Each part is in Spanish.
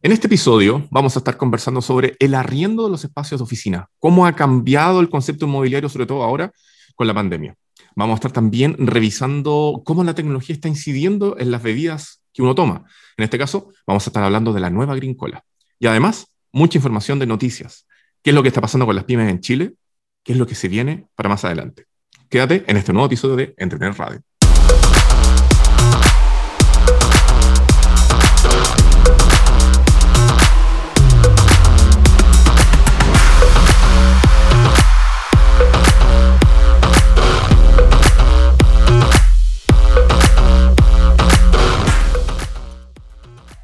En este episodio vamos a estar conversando sobre el arriendo de los espacios de oficina, cómo ha cambiado el concepto inmobiliario, sobre todo ahora con la pandemia. Vamos a estar también revisando cómo la tecnología está incidiendo en las bebidas que uno toma. En este caso, vamos a estar hablando de la nueva Green. Y además, mucha información de noticias. ¿Qué es lo que está pasando con las pymes en Chile? ¿Qué es lo que se viene para más adelante? Quédate en este nuevo episodio de Entretener Radio.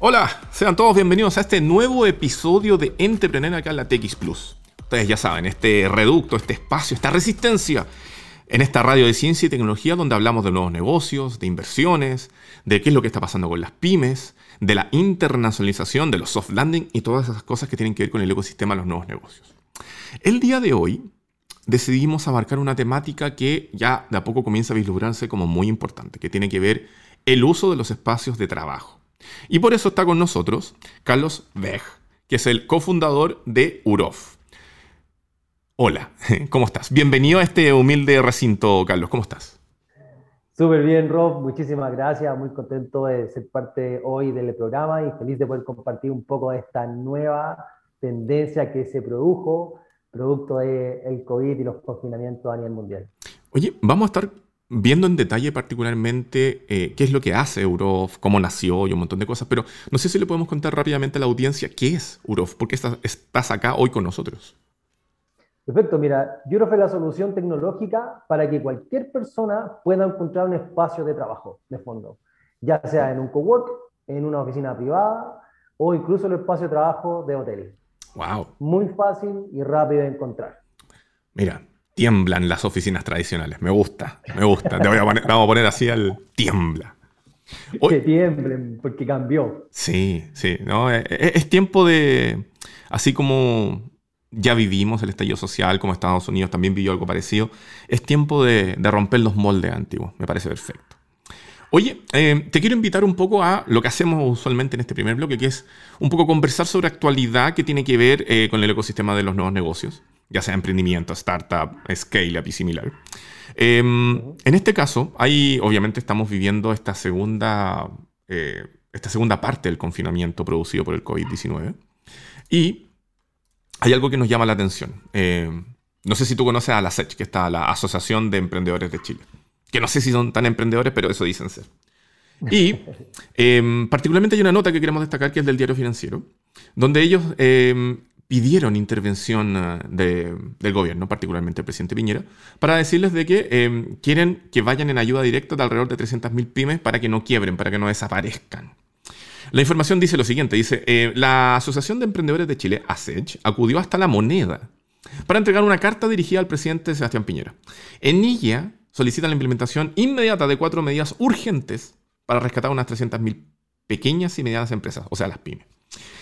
Hola, sean todos bienvenidos a este nuevo episodio de Entrepreneur acá en la TX Plus. Ustedes ya saben, este reducto, este espacio, esta resistencia en esta radio de ciencia y tecnología donde hablamos de nuevos negocios, de inversiones, de qué es lo que está pasando con las pymes, de la internacionalización, de los soft landing y todas esas cosas que tienen que ver con el ecosistema de los nuevos negocios. El día de hoy decidimos abarcar una temática que ya de a poco comienza a vislumbrarse como muy importante, que tiene que ver el uso de los espacios de trabajo. Y por eso está con nosotros Carlos Weg, que es el cofundador de UROF. Hola, ¿cómo estás? Bienvenido a este humilde recinto, Carlos, ¿cómo estás? Súper bien, Rob, muchísimas gracias, muy contento de ser parte hoy del programa y feliz de poder compartir un poco de esta nueva tendencia que se produjo producto del COVID y los confinamientos a nivel mundial. Oye, vamos a estar viendo en detalle particularmente eh, qué es lo que hace Urof, cómo nació y un montón de cosas, pero no sé si le podemos contar rápidamente a la audiencia qué es Urof, por qué estás, acá hoy con nosotros. Perfecto, mira, Urof es la solución tecnológica para que cualquier persona pueda encontrar un espacio de trabajo, de fondo, ya sea en un cowork, en una oficina privada o incluso en el espacio de trabajo de hotel. Wow. Muy fácil y rápido de encontrar. Mira, tiemblan las oficinas tradicionales. Me gusta, me gusta. Te voy a poner, vamos a poner así al tiembla. que tiemblen, porque cambió. Sí, sí. No, es, eh, eh, es, tiempo de. Así como ya vivimos el estallido social, como Estados Unidos también vivió algo parecido, es tiempo de, de romper los moldes antiguos. Me parece perfecto. Oye, eh, te quiero invitar un poco a lo que hacemos usualmente en este primer bloque, que es un poco conversar sobre actualidad que tiene que ver con el ecosistema de los nuevos negocios ya sea emprendimiento, startup, scale-up y similar. Em, en este caso, ahí obviamente estamos viviendo esta segunda, eh, esta segunda parte del confinamiento producido por el COVID-19. Y hay algo que nos llama la atención. Em, no sé si tú conoces a la SECH, que está la Asociación de Emprendedores de Chile. Que no sé si son tan emprendedores, pero eso dicen ser. Y em, particularmente hay una nota que queremos destacar que es del diario financiero, donde ellos pidieron intervención eh, del gobierno, particularmente el presidente Piñera, para decirles de que eh, quieren que vayan en ayuda directa de alrededor de 300.000 pymes para que no quiebren, para que no desaparezcan. La información dice lo siguiente, dice, eh, la Asociación de Emprendedores de Chile, ASECH, acudió hasta la moneda para entregar una carta dirigida al presidente Sebastián Piñera. En ella solicitan la implementación inmediata de cuatro medidas urgentes para rescatar unas 300.000 pequeñas y medianas empresas, o sea, las pymes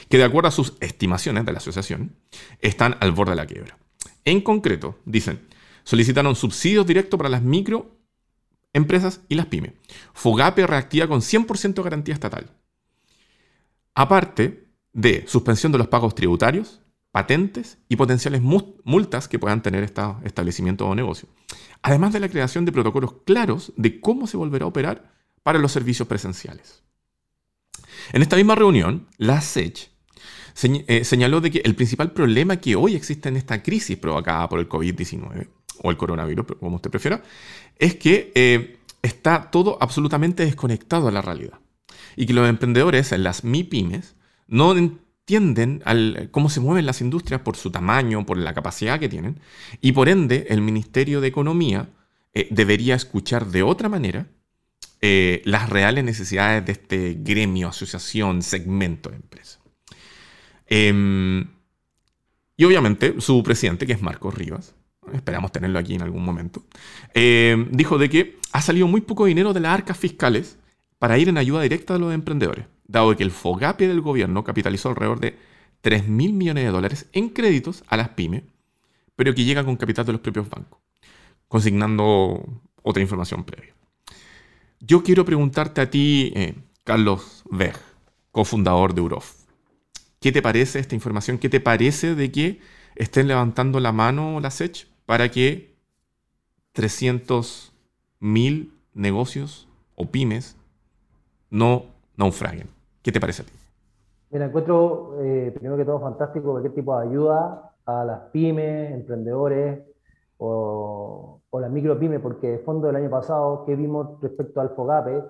que de acuerdo a sus estimaciones de la asociación, están al borde de la quiebra. En concreto, dicen, solicitaron subsidios directos para las microempresas y las pymes. Fogape reactiva con 100% de garantía estatal. Aparte de suspensión de los pagos tributarios, patentes y potenciales multas que puedan tener estos establecimientos o negocios. Además de la creación de protocolos claros de cómo se volverá a operar para los servicios presenciales. En esta misma reunión, la SECH eh, señaló de que el principal problema que hoy existe en esta crisis provocada por el COVID-19, o el coronavirus, como usted prefiera, es que eh, está todo absolutamente desconectado a la realidad. Y que los emprendedores, las MIPIMES, no entienden cómo se mueven las industrias por su tamaño, por la capacidad que tienen, y por ende el Ministerio de Economía eh, debería escuchar de otra manera las reales necesidades de este gremio, asociación, segmento de empresas. Em, y obviamente su presidente, que es Marcos Rivas, esperamos tenerlo aquí en algún momento, em, dijo de que ha salido muy poco dinero de las arcas fiscales para ir en ayuda directa a los emprendedores, dado que el FOGAPE del gobierno capitalizó alrededor de 3 mil millones de dólares en créditos a las pymes, pero que llega con capital de los propios bancos, consignando otra información previa. Yo quiero preguntarte a ti, eh, Carlos Weg, cofundador de Urof. ¿Qué te parece esta información? ¿Qué te parece de que estén levantando la mano la SEC para que 300.000 negocios o pymes no naufraguen? ¿Qué te parece a ti? Mira, encuentro eh, primero que todo fantástico cualquier tipo de ayuda a las pymes, emprendedores o, o las micropymes, porque de fondo del año pasado, que vimos respecto al FOGAPE?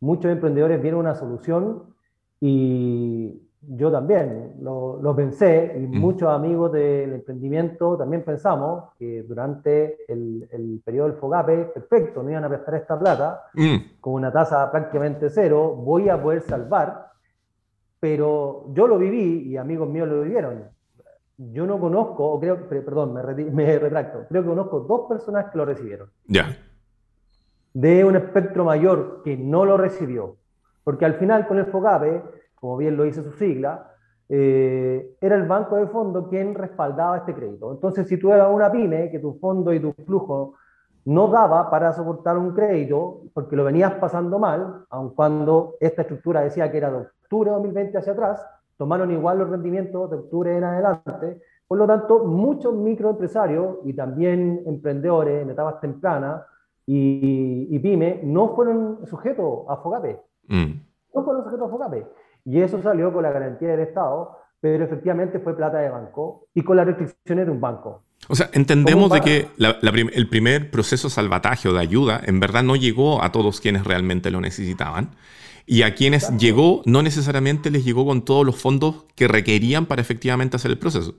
Muchos emprendedores vieron una solución y yo también lo, lo pensé y mm. muchos amigos del emprendimiento también pensamos que durante el, el, periodo del FOGAPE, perfecto, no iban a prestar esta plata mm. con una tasa prácticamente cero, voy a poder salvar, pero yo lo viví y amigos míos lo vivieron. Yo no conozco, o creo, perdón, me, me retracto, creo que conozco dos personas que lo recibieron. Ya. De un espectro mayor que no lo recibió. Porque al final con el FOGAPE como bien lo dice su sigla, eh, era el banco de fondo quien respaldaba este crédito. Entonces, si tú eras una pyme, que tu fondo y tu flujo no daba para soportar un crédito, porque lo venías pasando mal, aun cuando esta estructura decía que era de octubre de 2020 hacia atrás, tomaron igual los rendimientos de octubre en adelante. Por lo tanto, muchos microempresarios y también emprendedores en etapas tempranas y, y pyme no fueron sujetos a FOGAPE. Mm. No fueron sujetos a FOGAPE. Y eso salió con la garantía del Estado, pero efectivamente fue plata de banco y con las restricciones de un banco. O sea, entendemos de que el primer proceso salvataje o de ayuda en verdad no llegó a todos quienes realmente lo necesitaban. Y a quienes llegó, no necesariamente les llegó con todos los fondos que requerían para efectivamente hacer el proceso.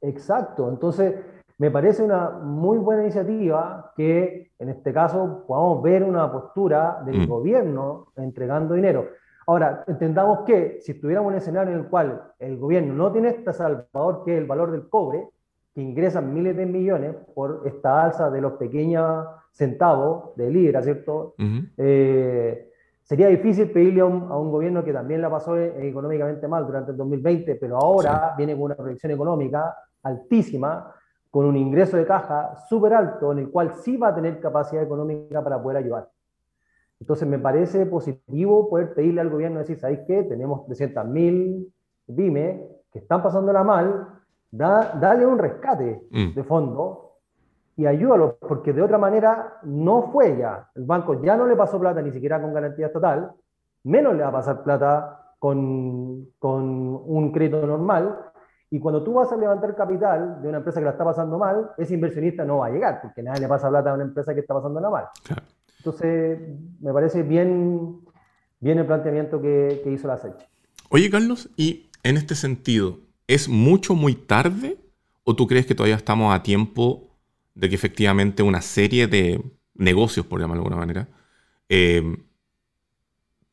Exacto. Entonces, me parece una muy buena iniciativa que en este caso podamos ver una postura del mm. gobierno entregando dinero. Ahora, entendamos que si estuviéramos en un escenario en el cual el gobierno no tiene este salvador, que es el valor del cobre, que ingresan miles de millones por esta alza de los pequeños centavos de libra, ¿cierto? Eh, sería difícil pedirle a un, gobierno que también la pasó e, económicamente mal durante el 2020, pero ahora viene con una proyección económica altísima, con un ingreso de caja súper alto, en el cual sí va a tener capacidad económica para poder ayudar. Entonces me parece positivo poder pedirle al gobierno decir, ¿sabéis qué? Tenemos 300.000 pymes que están pasándola mal, da, dale un rescate mm. de fondo y ayúdalo, porque de otra manera no fue ya. El banco ya no le pasó plata ni siquiera con garantía estatal, menos le va a pasar plata con, con un crédito normal. Y cuando tú vas a levantar capital de una empresa que la está pasando mal, ese inversionista no va a llegar, porque nadie le pasa plata a una empresa que está pasándola mal. Claro. Entonces, me parece bien, bien el planteamiento que, hizo la SEC. Oye, Carlos, y en este sentido, ¿es mucho, muy tarde? ¿O tú crees que todavía estamos a tiempo de que efectivamente una serie de negocios, por llamarlo de alguna manera, eh,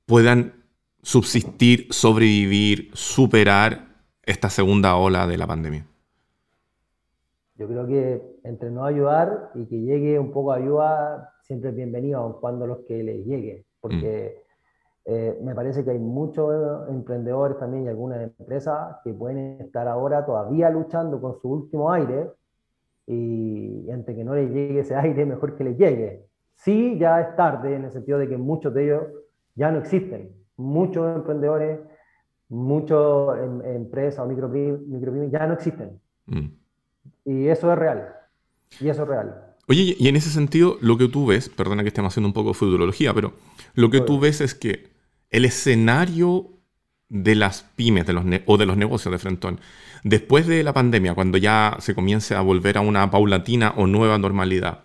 puedan subsistir, sobrevivir, superar esta segunda ola de la pandemia? Yo creo que entre no ayudar y que llegue un poco de ayuda, siempre es bienvenido, aun cuando los que les llegue, porque mm. eh, me parece que hay muchos emprendedores también y algunas empresas que pueden estar ahora todavía luchando con su último aire y, antes que no les llegue ese aire, mejor que les llegue. Sí, ya es tarde en el sentido de que muchos de ellos ya no existen. Muchos emprendedores, muchas em, empresas o micropymes ya no existen. Mm. Y eso es real. Y eso es real. Oye, y en ese sentido, lo que tú ves, perdona que estemos haciendo un poco de futurología, pero lo que tú ves es que el escenario de las pymes de los o de los negocios de Frentón, después de la pandemia, cuando ya se comience a volver a una paulatina o nueva normalidad,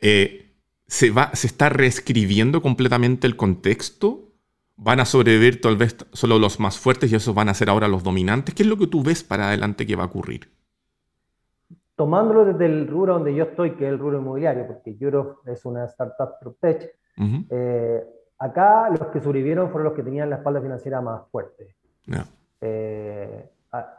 eh, se, va, ¿se está reescribiendo completamente el contexto? ¿Van a sobrevivir tal vez solo los más fuertes y esos van a ser ahora los dominantes? ¿Qué es lo que tú ves para adelante que va a ocurrir? Tomándolo desde el rubro donde yo estoy, que es el rubro inmobiliario, porque Europe es una startup PropTech, eh, acá los que sobrevivieron fueron los que tenían la espalda financiera más fuerte. Eh,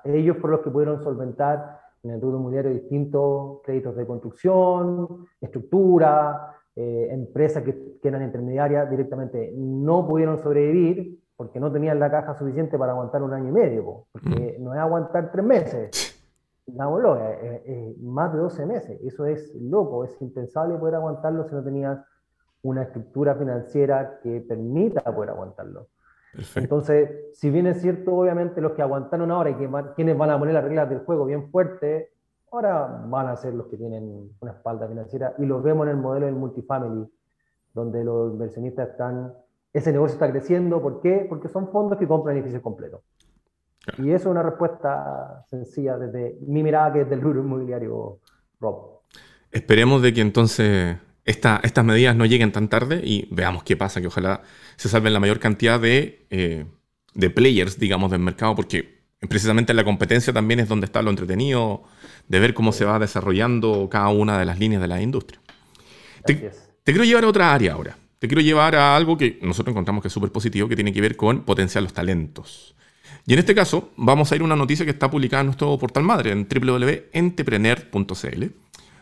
ellos fueron los que pudieron solventar en el rubro inmobiliario distintos créditos de construcción, estructura, eh, empresas que, que, eran intermediarias directamente no pudieron sobrevivir porque no tenían la caja suficiente para aguantar un año y medio, porque no es aguantar tres meses digámoslo, eh, eh, eh, más de 12 meses. Eso es loco, es impensable poder aguantarlo si no tenías una estructura financiera que permita poder aguantarlo. Entonces, si bien es cierto, obviamente los que aguantaron ahora y que quienes van a poner las reglas del juego bien fuerte, ahora van a ser los que tienen una espalda financiera y lo vemos en el modelo del multifamily, donde los inversionistas están, ese negocio está creciendo, ¿por qué? Porque son fondos que compran edificios completos. Y eso es una respuesta sencilla desde mi mirada que es del rubro inmobiliario, Rob. Esperemos de que entonces estas medidas no lleguen tan tarde y veamos qué pasa, que ojalá se salven la mayor cantidad de, eh, de players, digamos, del mercado, porque precisamente la competencia también es donde está lo entretenido de ver cómo se va desarrollando cada una de las líneas de la industria. Te, te, quiero llevar a otra área ahora. Te quiero llevar a algo que nosotros encontramos que es súper positivo, que tiene que ver con potenciar los talentos. Y en este caso, vamos a ir a una noticia que está publicada en nuestro portal madre, en www.entrepreneur.cl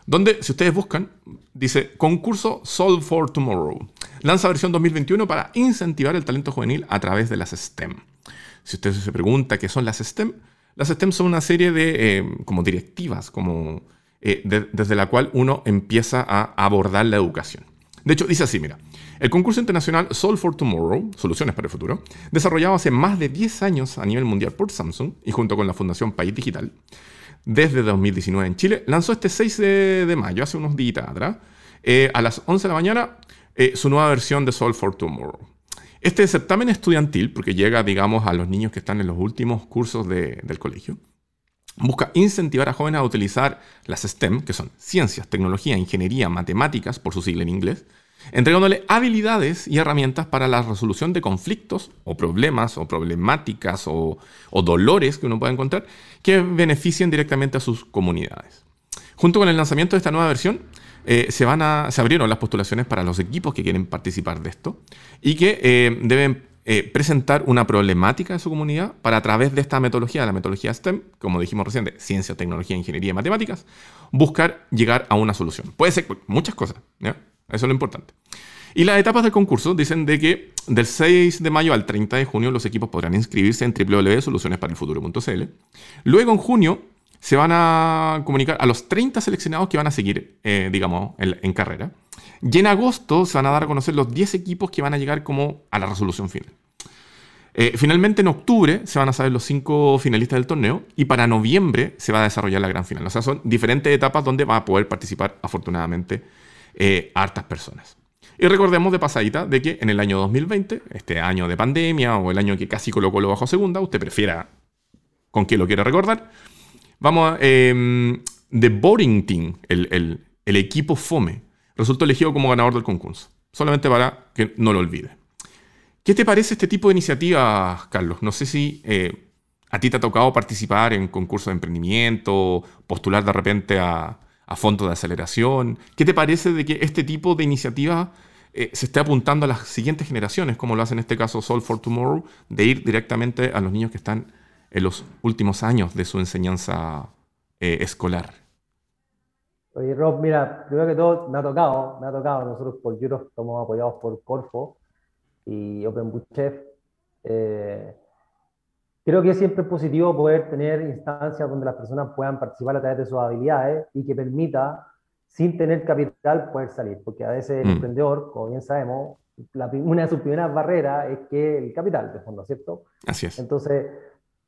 donde si ustedes buscan, dice concurso Solve for Tomorrow. Lanza versión 2021 para incentivar el talento juvenil a través de las STEM. Si usted se pregunta qué son las STEM, las STEM son una serie de eh, como directivas, como, eh, desde la cual uno empieza a abordar la educación. De hecho, dice así, mira, el concurso internacional Solve for Tomorrow, Soluciones para el Futuro, desarrollado hace más de 10 años a nivel mundial por Samsung y junto con la Fundación País Digital, desde 2019 en Chile, lanzó este 6 de, mayo, hace unos días atrás, eh, a las 11 de la mañana, eh, su nueva versión de Solve for Tomorrow. Este certamen estudiantil, porque llega, digamos, a los niños que están en los últimos cursos del colegio, busca incentivar a jóvenes a utilizar las STEM, que son ciencias, tecnología, ingeniería, matemáticas, por su sigla en inglés, entregándole habilidades y herramientas para la resolución de conflictos o problemas o problemáticas o, dolores que uno pueda encontrar que beneficien directamente a sus comunidades. Junto con el lanzamiento de esta nueva versión, eh, se, van a, se abrieron las postulaciones para los equipos que quieren participar de esto y que eh, deben eh, presentar una problemática de su comunidad para a través de esta metodología, la metodología STEM, como dijimos recién, de ciencia, tecnología, ingeniería y matemáticas, buscar llegar a una solución. Puede ser muchas cosas, ¿ya? Eso es lo importante. Y las etapas del concurso dicen de que del 6 de mayo al 30 de junio los equipos podrán inscribirse en www.solucionesparelfuturo.cl. Luego en junio se van a comunicar a los 30 seleccionados que van a seguir, eh, digamos, en, carrera. Y en agosto se van a dar a conocer los 10 equipos que van a llegar como a la resolución final. Eh, finalmente en octubre se van a saber los 5 finalistas del torneo y para noviembre se va a desarrollar la gran final. O sea, son diferentes etapas donde va a poder participar afortunadamente eh, hartas personas. Y recordemos de pasadita de que en el año 2020, este año de pandemia o el año que casi colocó lo bajo segunda, usted prefiera con qué lo quiere recordar, vamos a... The Boring Team, el, equipo FOME, resultó elegido como ganador del concurso. Solamente para que no lo olvide. ¿Qué te parece este tipo de iniciativas, Carlos? No sé si eh, a ti te ha tocado participar en concursos de emprendimiento, postular de repente a, a fondos de aceleración. ¿Qué te parece de que este tipo de iniciativa eh, se esté apuntando a las siguientes generaciones, como lo hace en este caso Sol for Tomorrow, de ir directamente a los niños que están en los últimos años de su enseñanza eh, escolar? Oye, Rob, mira, primero que todo, me ha tocado, me ha tocado. Nosotros por Europe estamos apoyados por Corfo y Open Book Chef. Eh, Creo que siempre es positivo poder tener instancias donde las personas puedan participar a través de sus habilidades y que permita, sin tener capital, poder salir. Porque a veces el mm. emprendedor, como bien sabemos, una de sus primeras barreras es que el capital, de fondo, ¿cierto? Así es. Entonces,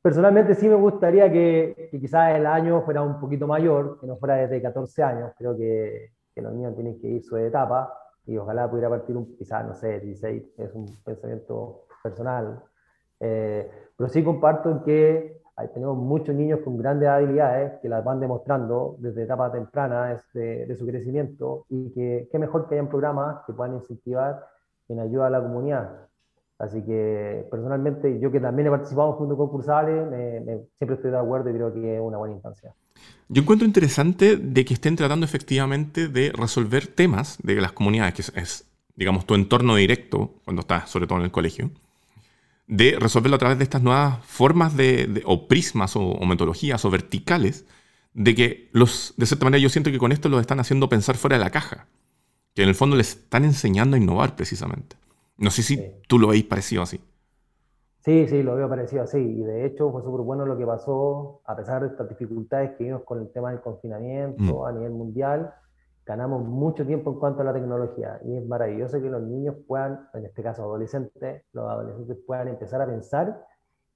personalmente sí me gustaría que, quizás el año fuera un poquito mayor, que no fuera desde 14 años. Creo que, que los niños tienen que ir su etapa y ojalá pudiera partir un, quizás, no sé, 16, es un pensamiento personal. Eh, pero sí comparto que tenemos muchos niños con grandes habilidades que las van demostrando desde etapas tempranas de, su crecimiento y que qué mejor que hayan programas que puedan incentivar en ayuda a la comunidad. Así que personalmente yo que también he participado en fondos concursales, siempre estoy de acuerdo y creo que es una buena instancia. Yo encuentro interesante de que estén tratando efectivamente de resolver temas de las comunidades, que es, digamos, tu entorno directo cuando estás, sobre todo en el colegio de resolverlo a través de estas nuevas formas de, o prismas o, metodologías o verticales, de que los, de cierta manera yo siento que con esto los están haciendo pensar fuera de la caja, que en el fondo les están enseñando a innovar precisamente. No sé si tú lo veis parecido así. Sí, sí, lo veo parecido así. Y de hecho fue súper bueno lo que pasó, a pesar de estas dificultades que vimos con el tema del confinamiento mm. a nivel mundial, ganamos mucho tiempo en cuanto a la tecnología y es maravilloso que los niños puedan, en este caso adolescentes, los adolescentes puedan empezar a pensar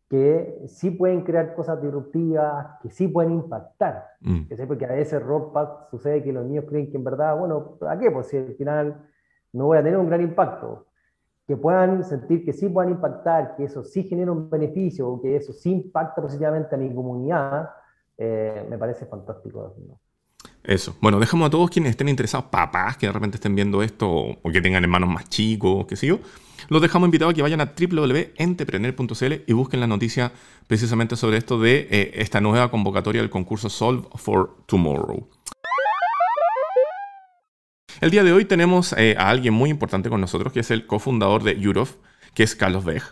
que sí pueden crear cosas disruptivas, que sí pueden impactar. Mm. Porque a veces ropa sucede que los niños creen que en verdad, bueno, ¿a qué? Pues si al final no voy a tener un gran impacto. Que puedan sentir que sí puedan impactar, que eso sí genera un beneficio, que eso sí impacta positivamente a mi comunidad, eh, me parece fantástico. Eso. Bueno, dejamos a todos quienes estén interesados, papás que de repente estén viendo esto o, que tengan hermanos más chicos, qué sé yo, los dejamos invitados a que vayan a www.entrepreneur.cl y busquen la noticia precisamente sobre esto de eh, esta nueva convocatoria del concurso Solve for Tomorrow. El día de hoy tenemos eh, a alguien muy importante con nosotros, que es el cofundador de Eurof, que es Carlos Beg.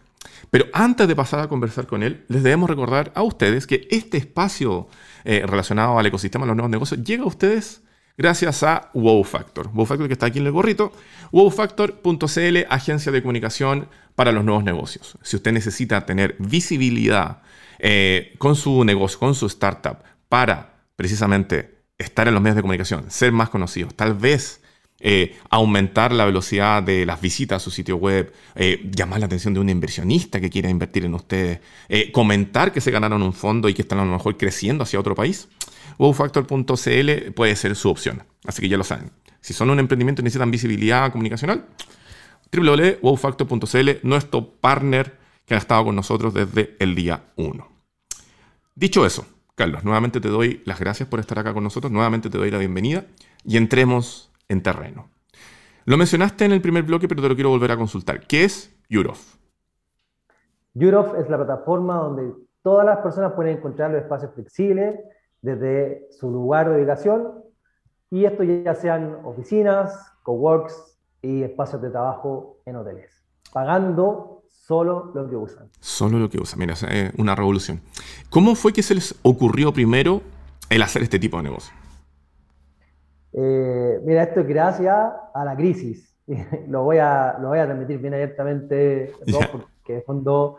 Pero antes de pasar a conversar con él, les debemos recordar a ustedes que este espacio eh, relacionado al ecosistema de los nuevos negocios llega a ustedes gracias a Wow Factor. Wow Factor que está aquí en el gorrito. Wowfactor.cl, agencia de comunicación para los nuevos negocios. Si usted necesita tener visibilidad eh, con su negocio, con su startup, para precisamente estar en los medios de comunicación, ser más conocidos, tal vez eh, aumentar la velocidad de las visitas a su sitio web, eh, llamar la atención de un inversionista que quiera invertir en ustedes, eh, comentar que se ganaron un fondo y que están a lo mejor creciendo hacia otro país, wowfactor.cl puede ser su opción. Así que ya lo saben. Si son un emprendimiento y necesitan visibilidad comunicacional, www.wowfactor.cl, nuestro partner que ha estado con nosotros desde el día 1. Dicho eso, Carlos, nuevamente te doy las gracias por estar acá con nosotros, nuevamente te doy la bienvenida y entremos en terreno. Lo mencionaste en el primer bloque, pero te lo quiero volver a consultar. ¿Qué es Eurof? Eurof es la plataforma donde todas las personas pueden encontrar los espacios flexibles desde su lugar de ubicación y esto ya sean oficinas, coworks y espacios de trabajo en hoteles, pagando solo lo que usan. Solo lo que usan, mira, es una revolución. ¿Cómo fue que se les ocurrió primero el hacer este tipo de negocio? Eh, mira, esto es gracias a la crisis. lo, voy a, lo voy a transmitir bien abiertamente, porque de fondo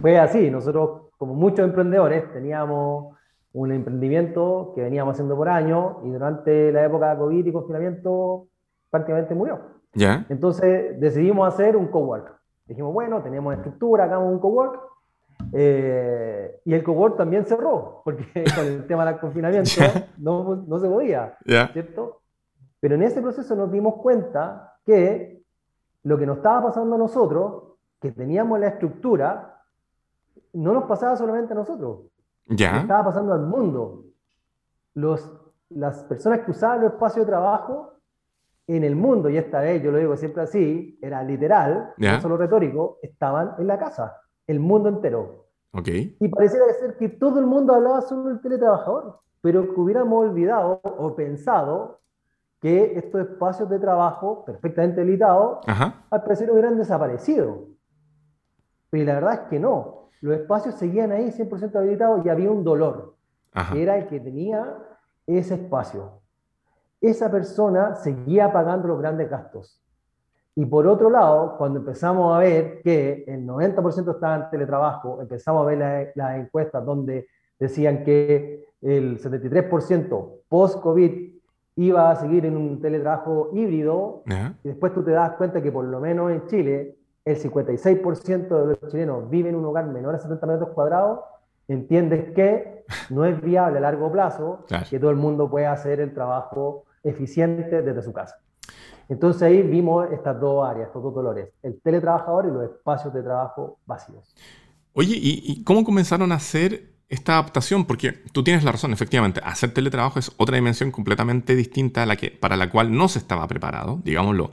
fue así. Nosotros, como muchos emprendedores, teníamos un emprendimiento que veníamos haciendo por años y durante la época de COVID y confinamiento prácticamente murió. ¿Ya? Entonces decidimos hacer un cowork. Dijimos, bueno, tenemos estructura, hagamos un cowork. Eh, y el cowork también cerró, porque con el tema del confinamiento no, no, se podía, ¿cierto? Pero en ese proceso nos dimos cuenta que lo que nos estaba pasando a nosotros, que teníamos la estructura, no nos pasaba solamente a nosotros. Ya. Estaba pasando al mundo. Los, las personas que usaban los espacios de trabajo en el mundo, y esta vez yo lo digo siempre así, era literal, no solo retórico, estaban en la casa, el mundo entero. Okay. Y pareciera ser que todo el mundo hablaba sobre el teletrabajador, pero que hubiéramos olvidado o pensado que estos espacios de trabajo perfectamente habilitados al parecer hubieran desaparecido. Pero la verdad es que no. Los espacios seguían ahí 100% habilitados y había un dolor, que era el que tenía ese espacio. Esa persona seguía pagando los grandes gastos. Y por otro lado, cuando empezamos a ver que el 90% estaba en teletrabajo, empezamos a ver las encuestas donde decían que el 73% post-COVID iba a seguir en un teletrabajo híbrido, y después tú te das cuenta que por lo menos en Chile el 56% de los chilenos viven en un hogar menor a 70 metros cuadrados, entiendes que no es viable a largo plazo que todo el mundo pueda hacer el trabajo eficiente desde su casa. Entonces ahí vimos estas dos áreas, estos dos dolores, el teletrabajador y los espacios de trabajo vacíos. Oye, ¿y, cómo comenzaron a hacer esta adaptación, porque tú tienes la razón, efectivamente, hacer teletrabajo es otra dimensión completamente distinta a la que, para la cual no se estaba preparado, digámoslo.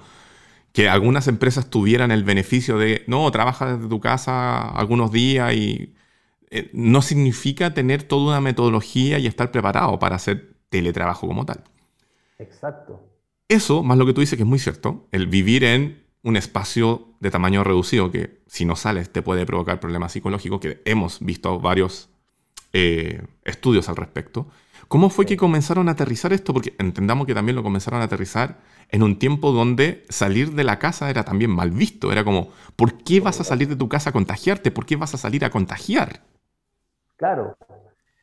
Que algunas empresas tuvieran el beneficio de, no, trabaja desde tu casa algunos días y eh, no significa tener toda una metodología y estar preparado para hacer teletrabajo como tal. Exacto. Eso, más lo que tú dices que es muy cierto, el vivir en un espacio de tamaño reducido que si no sales te puede provocar problemas psicológicos, que hemos visto varios eh, estudios al respecto. ¿Cómo fue que comenzaron a aterrizar esto? Porque entendamos que también lo comenzaron a aterrizar en un tiempo donde salir de la casa era también mal visto. Era como, ¿por qué vas a salir de tu casa a contagiarte? ¿Por qué vas a salir a contagiar? Claro.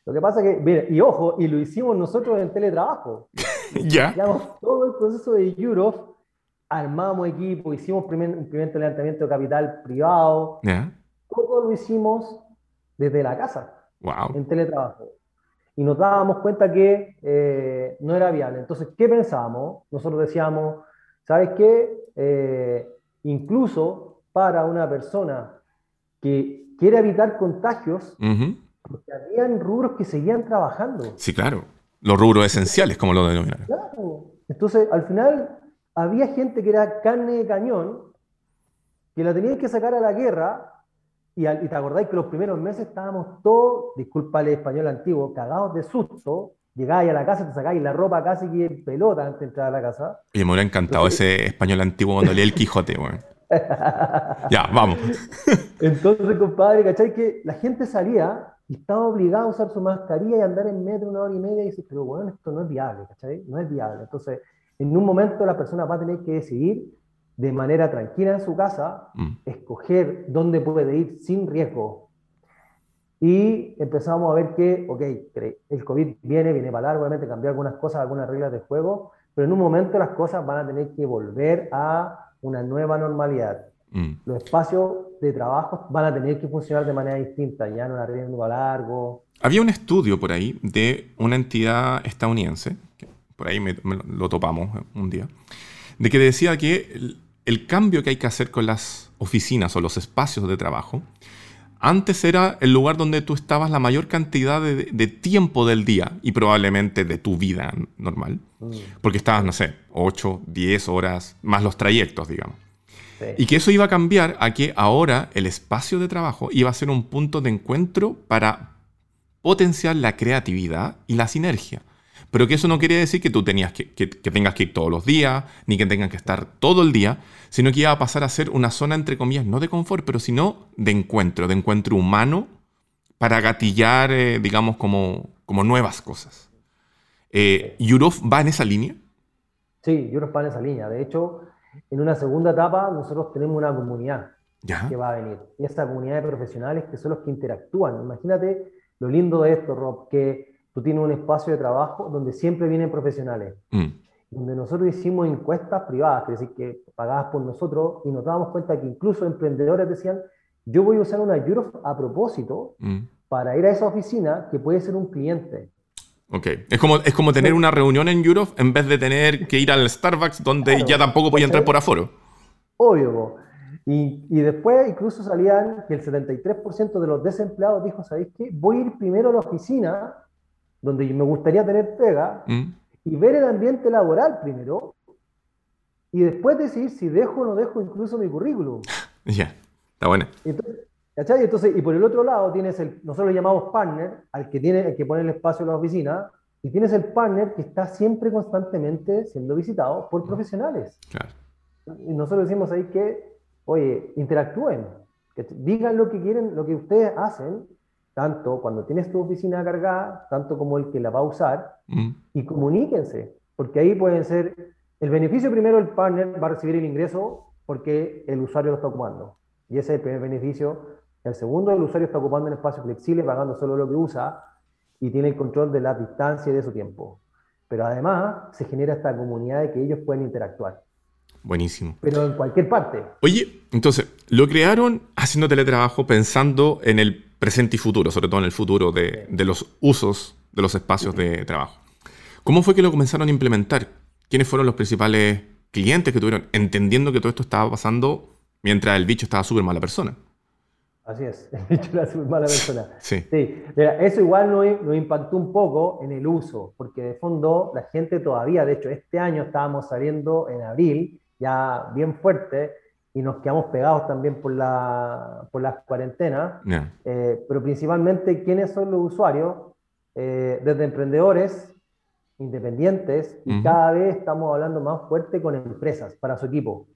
Lo que pasa que, mira, y ojo, y lo hicimos nosotros en teletrabajo. Ya. Llevamos todo el proceso de Europe, armamos equipo, hicimos primer, un primer levantamiento de capital privado, Ya. todo lo hicimos desde la casa, Wow. en teletrabajo. Y nos dábamos cuenta que eh, no era viable. Entonces, ¿qué pensábamos? Nosotros decíamos, ¿sabes qué? Eh, incluso para una persona que quiere evitar contagios, Ujú. Porque habían rubros que seguían trabajando. Sí, claro. Los rubros esenciales, como lo denominan. Claro. Entonces, al final, había gente que era carne de cañón, que la tenían que sacar a la guerra, y, al- y te acordáis que los primeros meses estábamos todos, disculpa el español antiguo, cagados de susto, llegabais a la casa, te sacáis la ropa casi que en pelota antes de entrar a la casa. Oye, me hubiera encantado ese español antiguo cuando leí el Quijote, weón. Ya, vamos. Entonces, compadre, ¿cachai? Que la gente salía y estaba obligada a usar su mascarilla y andar en metro una hora y media y dices, pero bueno, esto no es viable, ¿cachai? No es viable. Entonces, en un momento la persona va a tener que decidir de manera tranquila en su casa, Mm. escoger dónde puede ir sin riesgo. Y empezamos a ver que, ok, el COVID viene, viene para largo, obviamente cambiar algunas cosas, algunas reglas de juego, pero en un momento las cosas van a tener que volver a una nueva normalidad Mm. los espacios de trabajo van a tener que funcionar de manera distinta, ya no la riendo a largo. Había un estudio por ahí de una entidad estadounidense, que por ahí me- me lo topamos un día, de que decía que el, el cambio que hay que hacer con las oficinas o los espacios de trabajo, antes era el lugar donde tú estabas la mayor cantidad de, de tiempo del día y probablemente de tu vida normal, porque estabas, no sé, 8, 10 horas, más los trayectos, digamos. Sí. Y que eso iba a cambiar a que ahora el espacio de trabajo iba a ser un punto de encuentro para potenciar la creatividad y la sinergia. Pero que eso no quiere decir que tú tenías que, que- que tengas que ir todos los días, ni que tengas que estar todo el día, sino que iba a pasar a ser una zona, entre comillas, no de confort, pero sino de encuentro, de encuentro humano para gatillar, eh, digamos, como, como nuevas cosas. Eh, ¿Yurov va en esa línea? Sí, yo en esa línea. De hecho, en una segunda etapa nosotros tenemos una comunidad Ya. que va a venir. Y esa comunidad de profesionales que son los que interactúan. Imagínate lo lindo de esto, Rob, que tú tienes un espacio de trabajo donde siempre vienen profesionales. Mm, donde nosotros hicimos encuestas privadas, es decir, que pagadas por nosotros, y nos dábamos cuenta que incluso emprendedores decían, yo voy a usar una Europe a propósito mm. para ir a esa oficina que puede ser un cliente. Ok. Es como, es como tener una reunión en Europe en vez de tener que ir al Starbucks donde Claro, ya tampoco podía entrar por aforo. Obvio. Y, y después incluso salían que el 73% de los desempleados dijo, ¿sabéis qué? Voy a ir primero a la oficina, donde me gustaría tener pega, Mm, y ver el ambiente laboral primero, y después decidir si dejo o no dejo incluso mi currículum. Ya. Está buena. Entonces, ¿cachai? Entonces, y por el otro lado tienes el, nosotros le llamamos partner, al que tiene, el que pone el espacio en la oficina, y tienes el partner que está siempre constantemente siendo visitado por profesionales. Claro. Y nosotros decimos ahí que, oye, interactúen, que digan lo que quieren, lo que ustedes hacen, tanto cuando tienes tu oficina cargada, tanto como el que la va a usar, Mm, y comuníquense, porque ahí pueden ser, el beneficio primero, el partner va a recibir el ingreso porque el usuario lo está ocupando. Y ese es el primer beneficio. El segundo, el usuario está ocupando un espacio flexible, pagando solo lo que usa y tiene el control de la distancia y de su tiempo. Pero además se genera esta comunidad de que ellos pueden interactuar, buenísimo. pero en cualquier parte. Oye, entonces, lo crearon haciendo teletrabajo pensando en el presente y futuro, sobre todo en el futuro de, de los usos de los espacios de trabajo. ¿Cómo fue que lo comenzaron a implementar? ¿Quiénes fueron los principales clientes que tuvieron? Entendiendo que todo esto estaba pasando mientras el bicho estaba súper mala persona. Así es, el bicho era súper mala persona. Sí. Sí, mira, eso igual nos, nos impactó un poco en el uso, porque de fondo la gente todavía, de hecho este año estábamos saliendo en abril, ya bien fuerte, y nos quedamos pegados también por la, por las cuarentenas, Ya. eh, pero principalmente, ¿quiénes son los usuarios? Eh, desde emprendedores, independientes, y Ujú. cada vez estamos hablando más fuerte con empresas para su equipo.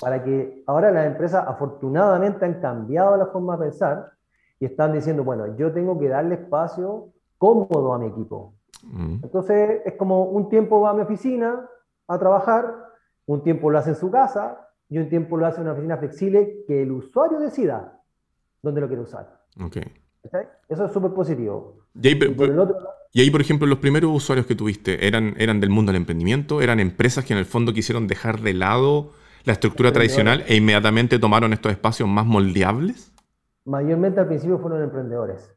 Para que ahora las empresas afortunadamente han cambiado la forma de pensar y están diciendo, bueno, yo tengo que darle espacio cómodo a mi equipo. Mm, Entonces es como un tiempo va a mi oficina a trabajar, un tiempo lo hace en su casa y un tiempo lo hace en una oficina flexible que el usuario decida dónde lo quiere usar. ok. Eso es súper positivo. Y ahí, por ejemplo, los primeros usuarios que tuviste eran, eran del mundo del emprendimiento, eran empresas que en el fondo quisieron dejar de lado la estructura tradicional e inmediatamente tomaron estos espacios más moldeables. Mayormente al principio fueron emprendedores.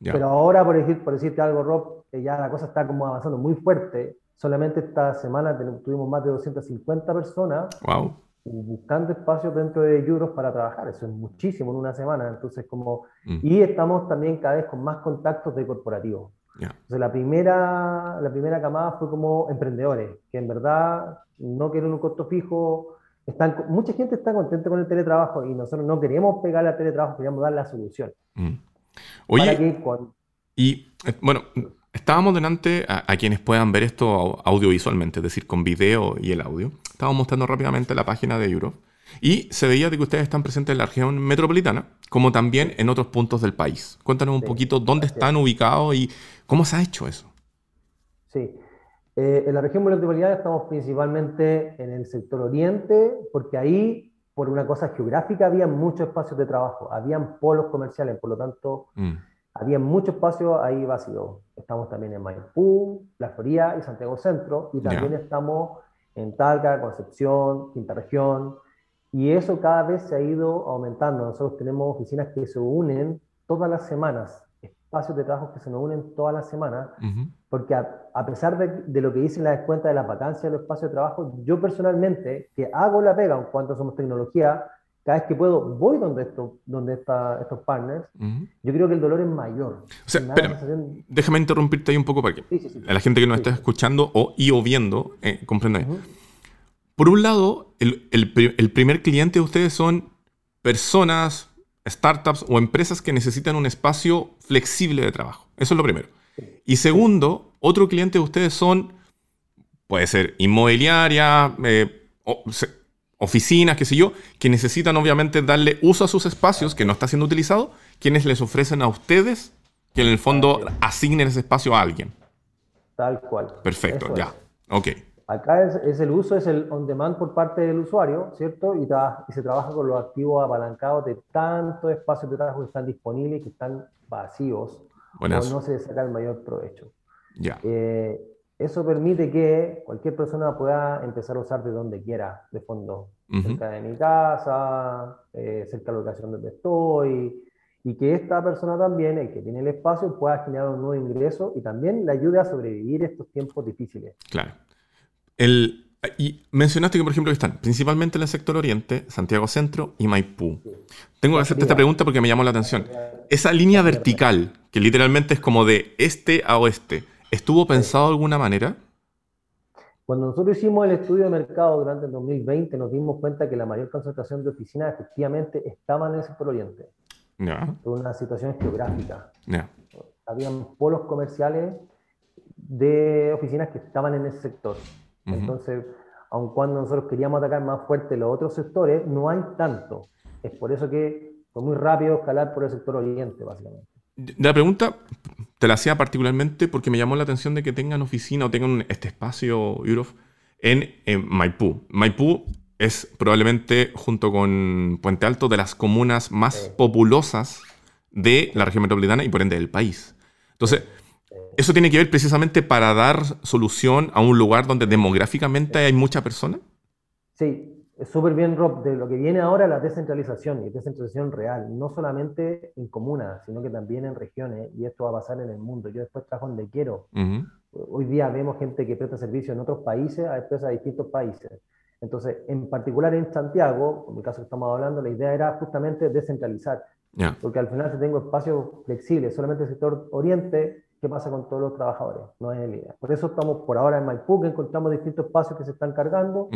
Pero ahora, por, decir, por decirte algo, Rob, que ya la cosa está como avanzando muy fuerte. Solamente esta semana tuvimos más de 250 personas wow. buscando espacios dentro de Euros para trabajar. Eso es muchísimo en una semana. Entonces, como, mm. Y estamos también cada vez con más contactos de corporativos. Entonces, la primera, la primera camada fue como emprendedores, que en verdad no quieren un costo fijo. Están, mucha gente está contenta con el teletrabajo y nosotros no queremos pegarle al teletrabajo, queríamos dar la solución. Mm. Oye, y eh, bueno, estábamos delante a, quienes puedan ver esto audiovisualmente, es decir, con video y el audio. Estábamos mostrando rápidamente la página de Europe y se veía de que ustedes están presentes en la región metropolitana, como también en otros puntos del país. Cuéntanos un poquito dónde están ubicados y cómo se ha hecho eso. Sí, eh, en la región metropolitana estamos principalmente en el sector oriente, porque ahí por una cosa geográfica, había muchos espacios de trabajo, habían polos comerciales, por lo tanto, mm. había mucho espacio ahí vacío. Estamos también en Maipú, La Florida y Santiago Centro, y también estamos en Talca, Concepción, Quinta Región, y eso cada vez se ha ido aumentando. Nosotros tenemos oficinas que se unen todas las semanas espacios de trabajo que se nos unen todas las semanas, porque a, pesar de, lo que dicen las cuentas de las vacancias los espacios de trabajo, yo personalmente, que hago la pega en cuanto somos tecnología, cada vez que puedo voy donde, esto, donde está estos partners, yo creo que el dolor es mayor. O sea, déjame interrumpirte ahí un poco para que a la gente que nos está escuchando o, y o viendo eh, comprenda. Por un lado, el, el primer cliente de ustedes son personas, startups o empresas que necesitan un espacio flexible de trabajo. Eso es lo primero. Y segundo, otro cliente de ustedes son, puede ser inmobiliaria, eh, oficinas, qué sé yo, que necesitan obviamente darle uso a sus espacios que no está siendo utilizado, quienes les ofrecen a ustedes que en el fondo asignen ese espacio a alguien. Tal cual. Perfecto, ya. Ok. Acá es, el uso, es el on demand por parte del usuario, ¿cierto? Y, y, se trabaja con los activos apalancados de tantos espacios de trabajo que están disponibles que están vacíos. O no se saca el mayor provecho. Ya. Eh, eso permite que cualquier persona pueda empezar a usar de donde quiera, de fondo, cerca de mi casa, eh, cerca de la locación donde estoy, y que esta persona también, el que tiene el espacio, pueda generar un nuevo ingreso y también le ayude a sobrevivir estos tiempos difíciles. Claro. El, y mencionaste que, por ejemplo, están principalmente en el sector oriente, Santiago Centro y Maipú. Tengo que hacerte esta pregunta porque me llamó la atención. Esa línea vertical, que literalmente es como de este a oeste, ¿estuvo pensado de alguna manera? Cuando nosotros hicimos el estudio de mercado durante el 2020, nos dimos cuenta que la mayor concentración de oficinas efectivamente estaban en el sector oriente. Yeah. Por una situación geográfica. Habían polos comerciales de oficinas que estaban en ese sector. Entonces, aun cuando nosotros queríamos atacar más fuerte los otros sectores, no hay tanto. Es por eso que fue muy rápido escalar por el sector oriente, básicamente. La pregunta te la hacía particularmente porque me llamó la atención de que tengan oficina o tengan este espacio Europe en, Maipú. Maipú es probablemente, junto con Puente Alto, de las comunas más populosas de la región metropolitana y por ende del país. Entonces, ¿Eso tiene que ver precisamente para dar solución a un lugar donde demográficamente hay mucha persona? Sí, es súper bien, Rob. De lo que viene ahora la descentralización y descentralización real, no solamente en comunas, sino que también en regiones, y esto va a pasar en el mundo. Yo después trabajo donde quiero. Hoy día vemos gente que presta servicio en otros países a empresas de distintos países. Entonces, en particular en Santiago, en el caso que estamos hablando, la idea era justamente descentralizar. Porque al final, si tengo espacio flexible, solamente el sector oriente, qué pasa con todos los trabajadores, no es el idea. Por eso estamos por ahora en Maipú, que encontramos distintos espacios que se están cargando,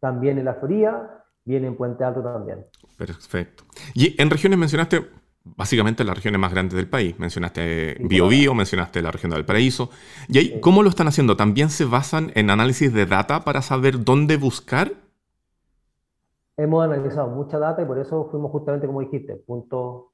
también en La Florida, viene en Puente Alto también. Perfecto. Y en regiones mencionaste básicamente las regiones más grandes del país. Mencionaste Biobío, mencionaste la región del Paraíso. ¿Y ahí cómo lo están haciendo? ¿También se basan en análisis de data para saber dónde buscar? Hemos analizado mucha data y por eso fuimos justamente, como dijiste, punto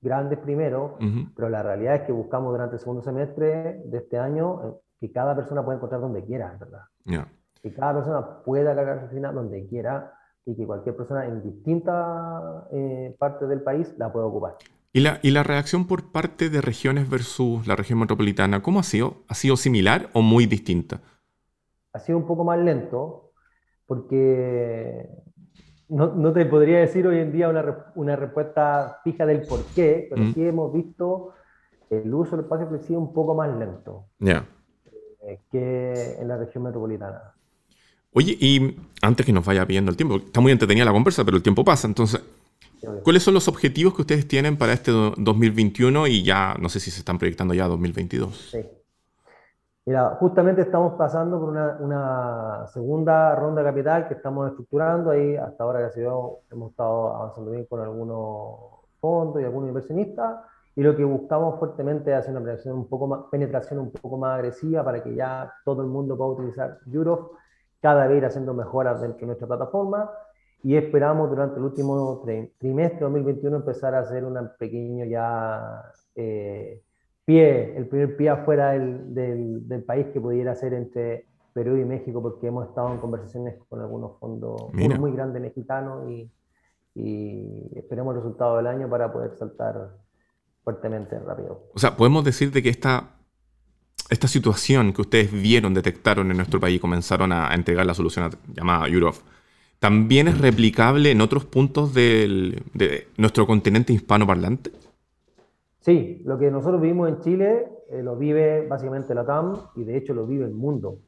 grandes primero, pero la realidad es que buscamos durante el segundo semestre de este año eh, que cada persona pueda encontrar donde quiera, ¿verdad? Que cada persona pueda cargar su oficina donde quiera y que cualquier persona en distintas eh, partes del país la pueda ocupar. ¿Y la, ¿Y la reacción por parte de regiones versus la región metropolitana, cómo ha sido? ¿Ha sido similar o muy distinta? Ha sido un poco más lento, porque no, no te podría decir hoy en día una, una respuesta fija del por qué, pero mm. sí hemos visto el uso del espacio flexible un poco más lento Ya. eh, que en la región metropolitana. Oye, y antes que nos vaya pidiendo el tiempo, está muy entretenida la conversa, pero el tiempo pasa, entonces, ¿cuáles son los objetivos que ustedes tienen para este 2021 y ya, no sé si se están proyectando ya 2022? Sí. Mira, justamente estamos pasando por una, una, segunda ronda capital que estamos estructurando. Ahí hasta ahora, gracias a Dios, hemos estado avanzando bien con algunos fondos y algunos inversionistas. Y lo que buscamos fuertemente es hacer una penetración un poco más, penetración un poco más agresiva para que ya todo el mundo pueda utilizar Europe, cada vez ir haciendo mejoras dentro de nuestra plataforma. Y esperamos durante el último trimestre de 2021 empezar a hacer un pequeño ya... Eh, pie, el primer pie afuera del, del, país que pudiera ser entre Perú y México, porque hemos estado en conversaciones con algunos fondos muy, grandes mexicanos y, y, esperemos el resultado del año para poder saltar fuertemente rápido. O sea, podemos decir de que esta, esta situación que ustedes vieron, detectaron en nuestro país y comenzaron a, entregar la solución llamada Europe, ¿también es replicable en otros puntos del, de nuestro continente hispanoparlante? Sí, lo que nosotros vivimos en Chile eh, lo vive básicamente la TAM y de hecho lo vive el mundo.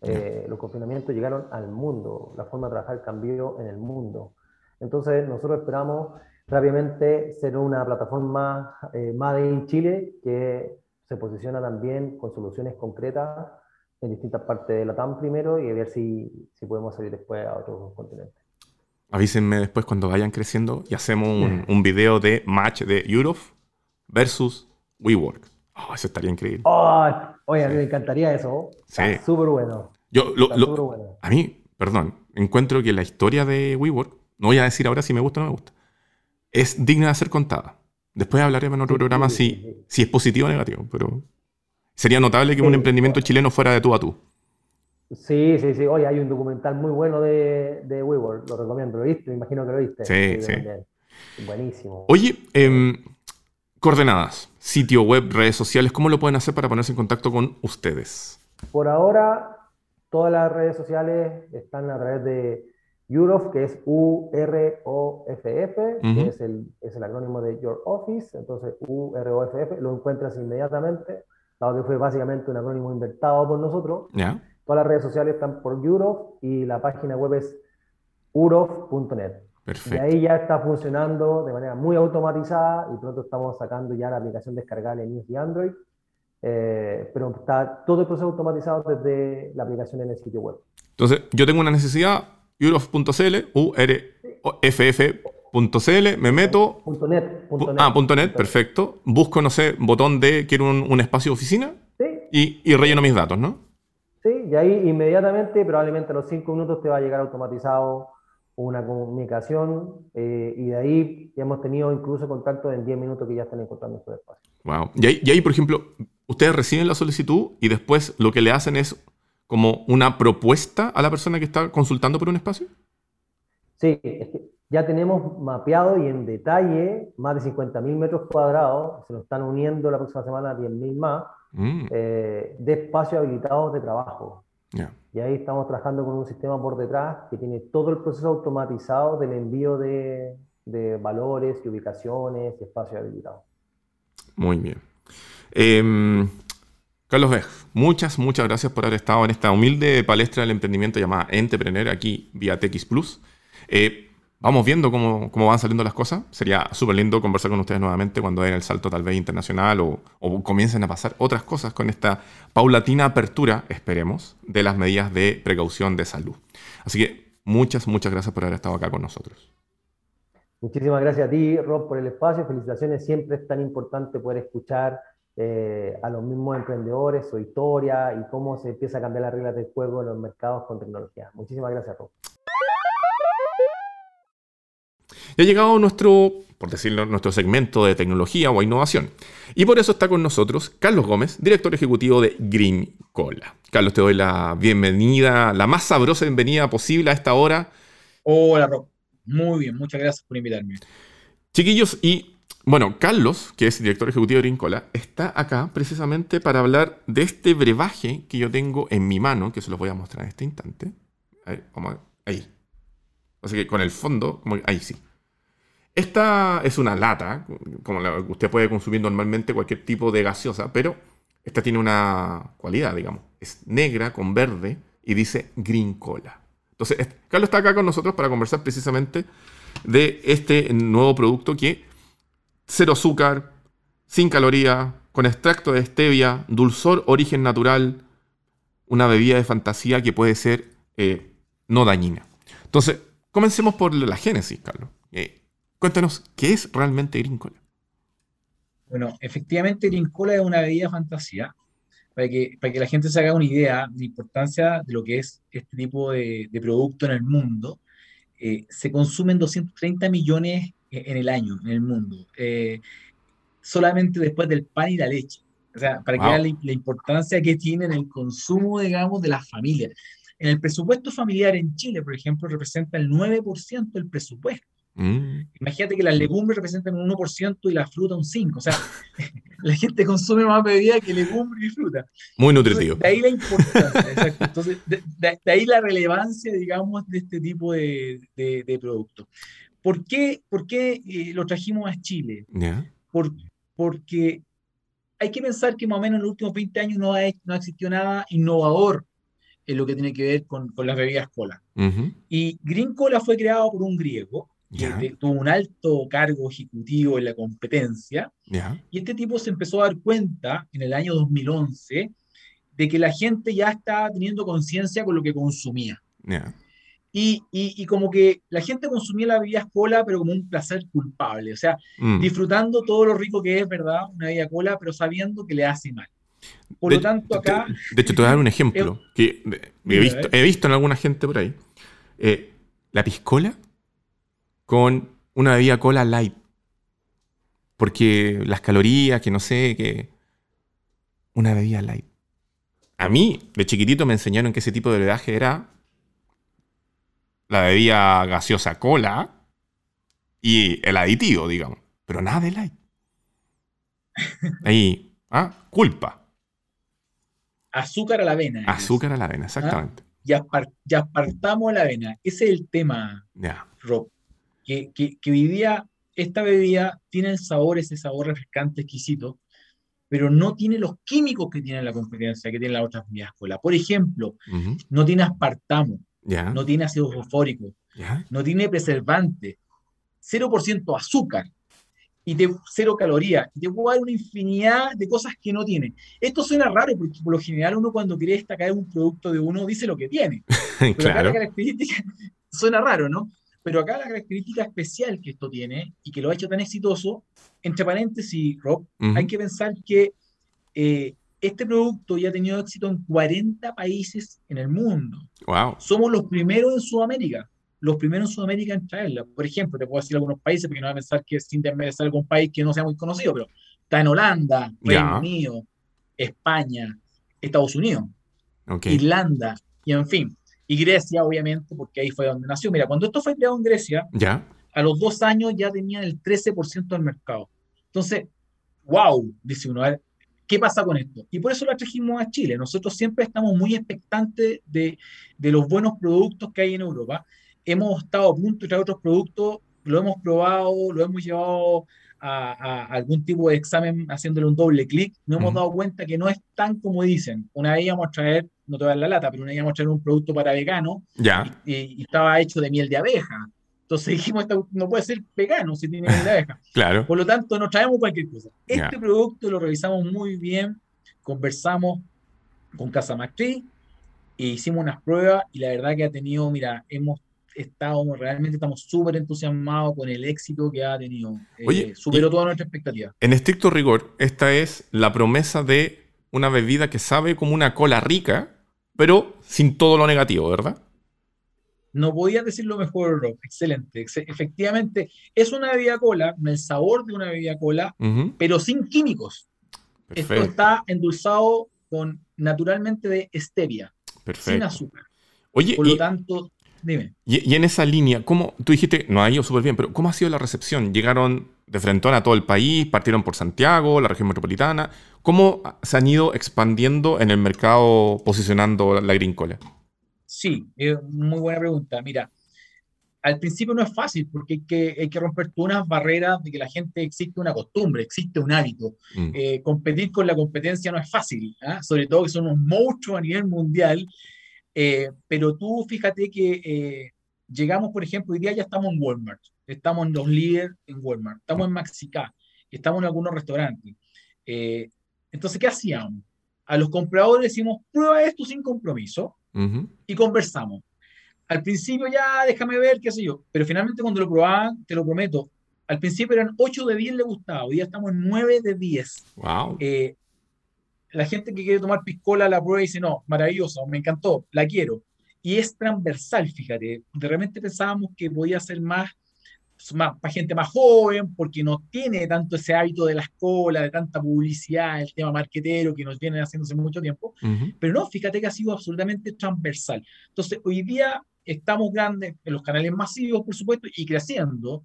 Eh, los confinamientos llegaron al mundo, la forma de trabajar cambió en el mundo. Entonces nosotros esperamos rápidamente ser una plataforma eh, Made in Chile que se posiciona también con soluciones concretas en distintas partes de la TAM primero y a ver si, si podemos salir después a otros continentes. Avísenme después cuando vayan creciendo y hacemos un, un video de match de Europe versus WeWork. Oh, eso estaría increíble. Oh, oye, mí me encantaría eso. Sí. Súper bueno. Yo, lo, A mí, perdón, encuentro que la historia de WeWork, no voy a decir ahora si me gusta o no me gusta, es digna de ser contada. Después hablaremos en otro programa si, si es positivo o negativo, pero sería notable que un emprendimiento chileno fuera de tú a tú. Sí, sí, sí. Oye, hay un documental muy bueno de, de WeWork, lo recomiendo. ¿Lo viste? Me imagino que lo viste. Sí, sí. Buenísimo. Oye, eh, Coordenadas, sitio web, redes sociales, ¿cómo lo pueden hacer para ponerse en contacto con ustedes? Por ahora, todas las redes sociales están a través de UROF, que es U-R-O-F-F, que es el, es el acrónimo de Your Office, entonces U-R-O-F-F, lo encuentras inmediatamente, dado que fue básicamente un acrónimo inventado por nosotros. Todas las redes sociales están por UROF y la página web es urof.net. Y ahí ya está funcionando de manera muy automatizada y pronto estamos sacando ya la aplicación descargable en iOS y Android. Eh, pero está todo el proceso automatizado desde la aplicación en el sitio web. Entonces, yo tengo una necesidad, urof.cl, urff.cl, me meto. Punto .net, Ah, punto .net, perfecto. Busco, no sé, botón de quiero un, espacio de oficina y, y, relleno mis datos, ¿no? Sí, y ahí inmediatamente, probablemente a los cinco minutos te va a llegar automatizado una comunicación eh, y de ahí ya hemos tenido incluso contacto en 10 minutos que ya están encontrando su espacio. Wow. Y ahí, y ahí, por ejemplo, ustedes reciben la solicitud y después lo que le hacen es como una propuesta a la persona que está consultando por un espacio. Sí, ya tenemos mapeado y en detalle más de 50.000 metros cuadrados, se nos están uniendo la próxima semana 10.000 más, mm. eh, de espacios habilitados de trabajo. Y ahí estamos trabajando con un sistema por detrás que tiene todo el proceso automatizado del envío de, valores y ubicaciones y espacios habilitados. Muy bien. Em, Carlos Bej, muchas, muchas gracias por haber estado en esta humilde palestra del emprendimiento llamada Entrepreneur aquí vía TX Plus. Eh, vamos viendo cómo, van saliendo las cosas. Sería súper lindo conversar con ustedes nuevamente cuando den el salto tal vez internacional o, comiencen a pasar otras cosas con esta paulatina apertura, esperemos, de las medidas de precaución de salud. Así que muchas, muchas gracias por haber estado acá con nosotros. Muchísimas gracias a ti, Rob, por el espacio. Felicitaciones. Siempre es tan importante poder escuchar eh, a los mismos emprendedores, su historia y cómo se empieza a cambiar las reglas del juego en los mercados con tecnología. Muchísimas gracias, Rob. Ya ha llegado nuestro, por decirlo, nuestro segmento de tecnología o innovación. Y por eso está con nosotros Carlos Gómez, director ejecutivo de Green Cola. Carlos, te doy la bienvenida, la más sabrosa bienvenida posible a esta hora. Hola, Rob. Muy bien, muchas gracias por invitarme. Chiquillos, y bueno, Carlos, que es director ejecutivo de Grincola, está acá precisamente para hablar de este brebaje que yo tengo en mi mano, que se los voy a mostrar en este instante. Ahí, vamos a ver. Ahí. Así que con el fondo, ahí sí. Esta es una lata, como la que usted puede consumir normalmente cualquier tipo de gaseosa, pero esta tiene una cualidad, digamos. Es negra con verde y dice Green Cola. Entonces, Carlos está acá con nosotros para conversar precisamente de este nuevo producto que cero azúcar, sin caloría, con extracto de stevia, dulzor, origen natural, una bebida de fantasía que puede ser eh, no dañina. Entonces, comencemos por la génesis, Carlos. Eh, cuéntanos, ¿qué es realmente Green Cola? Bueno, efectivamente Green Cola es una bebida fantasía. Para que, para que la gente se haga una idea de la importancia de lo que es este tipo de, producto en el mundo, eh, se consumen 230 millones en el año en el mundo, eh, solamente después del pan y la leche. O sea, para que vean la, importancia que tiene en el consumo, digamos, de las familias. En el presupuesto familiar en Chile, por ejemplo, representa el 9% del presupuesto. Mm. Imagínate que las legumbres representan un 1% y la fruta un 5%. O sea, la gente consume más bebida que legumbres y fruta. Muy nutritivo. de ahí la importancia, exacto. Entonces, de, ahí la relevancia, digamos, de este tipo de, productos. ¿Por qué, por qué eh, lo trajimos a Chile? Por, porque hay que pensar que más o menos en los últimos 20 años no ha, no ha existido nada innovador en lo que tiene que ver con, con las bebidas cola. Y Green Cola fue creado por un griego que tuvo un alto cargo ejecutivo en la competencia. Y este tipo se empezó a dar cuenta en el año 2011 de que la gente ya estaba teniendo conciencia con lo que consumía. Y, y, como que la gente consumía la bebida cola, pero como un placer culpable, o sea, mm. disfrutando todo lo rico que es, ¿verdad? Una bebida cola, pero sabiendo que le hace mal. Por lo tanto, acá... De, hecho, te voy a dar un ejemplo que he visto, he visto en alguna gente por ahí. Eh, la piscola con una bebida cola light. Porque las calorías, que no sé, que... Una bebida light. A mí, de chiquitito, me enseñaron que ese tipo de bebedaje era la bebida gaseosa cola y el aditivo, digamos. Pero nada de light. Ahí, ¿ah? culpa. Azúcar a la avena. Azúcar a la avena, exactamente. Ya, ya apartamos la avena. Ese es el tema, Rob. Que, que, que hoy día esta bebida tiene el sabor, ese sabor refrescante, exquisito, pero no tiene los químicos que tiene la competencia, que tiene las otras bebidas cola. Por ejemplo, no tiene aspartamo, no tiene ácido fosfórico, no tiene preservante, 0% azúcar y de cero calorías. Y te puedo dar una infinidad de cosas que no tiene. Esto suena raro porque por lo general uno cuando quiere destacar un producto de uno dice lo que tiene. Pero acá la característica suena raro, ¿no? Pero acá la característica especial que esto tiene y que lo ha hecho tan exitoso, entre paréntesis, Rob, hay que pensar que eh, este producto ya ha tenido éxito en 40 países en el mundo. Wow. Somos los primeros en Sudamérica, los primeros en Sudamérica en traerla. Por ejemplo, te puedo decir algunos países, porque no voy a pensar que sin ser algún país que no sea muy conocido, pero está en Holanda, Reino Unido, España, Estados Unidos, Irlanda, y en fin. Y Grecia, obviamente, porque ahí fue donde nació. Mira, cuando esto fue creado en Grecia, ¿Ya? a los dos años ya tenían el 13% del mercado. Entonces, wow, dice uno, a ver, ¿Qué pasa con esto? Y por eso la trajimos a Chile. Nosotros siempre estamos muy expectantes de, de los buenos productos que hay en Europa. Hemos estado a punto de traer otros productos, lo hemos probado, lo hemos llevado a, algún tipo de examen haciéndole un doble clic. Nos hemos dado cuenta que no es tan como dicen. Una vez íbamos a traer, no te voy a dar la lata, pero una vez íbamos a traer un producto para vegano y, y estaba hecho de miel de abeja entonces dijimos, no puede ser vegano si tiene la abeja. claro. Por lo tanto, nos traemos cualquier cosa. Este producto lo revisamos muy bien, conversamos con Casa Matriz e hicimos unas pruebas y la verdad que ha tenido, mira, hemos estado, realmente estamos súper entusiasmados con el éxito que ha tenido. Eh, Oye, superó toda nuestra expectativa. En estricto rigor, esta es la promesa de una bebida que sabe como una cola rica, pero sin todo lo negativo, ¿verdad? No podía decirlo mejor, Rob. Excelente. efectivamente, es una bebida cola, el sabor de una bebida cola, pero sin químicos. Esto está endulzado con naturalmente de stevia, sin azúcar. Oye, por lo tanto, dime. Y, en esa línea, ¿cómo, tú dijiste, no ha ido súper bien, pero ¿cómo ha sido la recepción? ¿Llegaron de frente a todo el país, partieron por Santiago, la región metropolitana. ¿Cómo se han ido expandiendo en el mercado posicionando la grincola? Sí, muy buena pregunta. Mira, al principio no es fácil porque hay que, hay que romper todas unas barreras de que la gente existe una costumbre, existe un hábito. Mm. Eh, competir con la competencia no es fácil, ¿ah? sobre todo que son monstruos a nivel mundial. Eh, pero tú fíjate que eh, llegamos, por ejemplo, hoy día ya estamos en Walmart, estamos en los líderes en Walmart, estamos en Maxicá, estamos en algunos restaurantes. entonces, ¿qué hacíamos? A los compradores decimos, prueba esto sin compromiso y conversamos al principio ya déjame ver, qué sé yo, pero finalmente cuando lo probaban, te lo prometo, al principio eran 8 de 10 le gustaba, hoy ya estamos en 9 de 10. Wow. Eh, la gente que quiere tomar piscola la prueba y dice, no, maravilloso, me encantó, la quiero. Y es transversal, fíjate. De repente pensábamos que podía ser más, más para gente más joven, porque no tiene tanto ese hábito de la escuela, de tanta publicidad, el tema marquetero que nos viene haciéndose mucho tiempo. Pero no, fíjate que ha sido absolutamente transversal. Entonces, hoy día estamos grandes en los canales masivos, por supuesto, y creciendo.